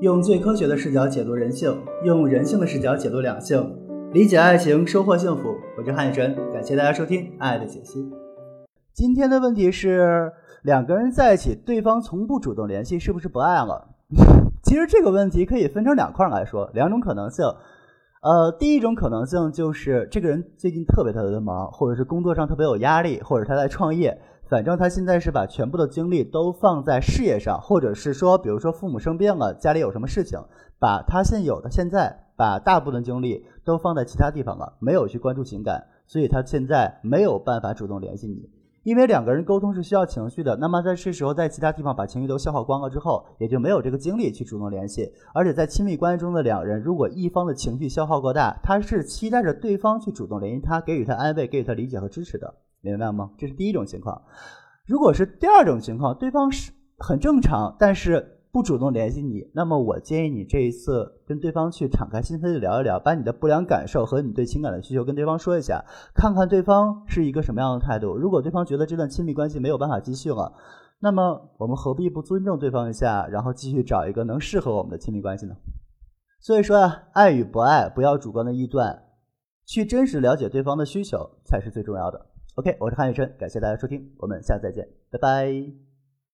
用最科学的视角解读人性，用人性的视角解读两性，理解爱情，收获幸福。我是汉雨晨，感谢大家收听《爱的解析》。今天的问题是：两个人在一起，对方从不主动联系，是不是不爱了？其实这个问题可以分成两块来说，两种可能性。呃，第一种可能性就是这个人最近特别特别的忙，或者是工作上特别有压力，或者他在创业，反正他现在是把全部的精力都放在事业上，或者是说，比如说父母生病了，家里有什么事情，把他现有的现在把大部分精力都放在其他地方了，没有去关注情感，所以他现在没有办法主动联系你。因为两个人沟通是需要情绪的，那么在这时候，在其他地方把情绪都消耗光了之后，也就没有这个精力去主动联系。而且在亲密关系中的两人，如果一方的情绪消耗过大，他是期待着对方去主动联系他，给予他安慰，给予他理解和支持的，明白吗？这是第一种情况。如果是第二种情况，对方是很正常，但是。不主动联系你，那么我建议你这一次跟对方去敞开心扉的聊一聊，把你的不良感受和你对情感的需求跟对方说一下，看看对方是一个什么样的态度。如果对方觉得这段亲密关系没有办法继续了，那么我们何必不尊重对方一下，然后继续找一个能适合我们的亲密关系呢？所以说啊，爱与不爱不要主观的臆断，去真实了解对方的需求才是最重要的。OK，我是韩宇辰，感谢大家收听，我们下次再见，拜拜。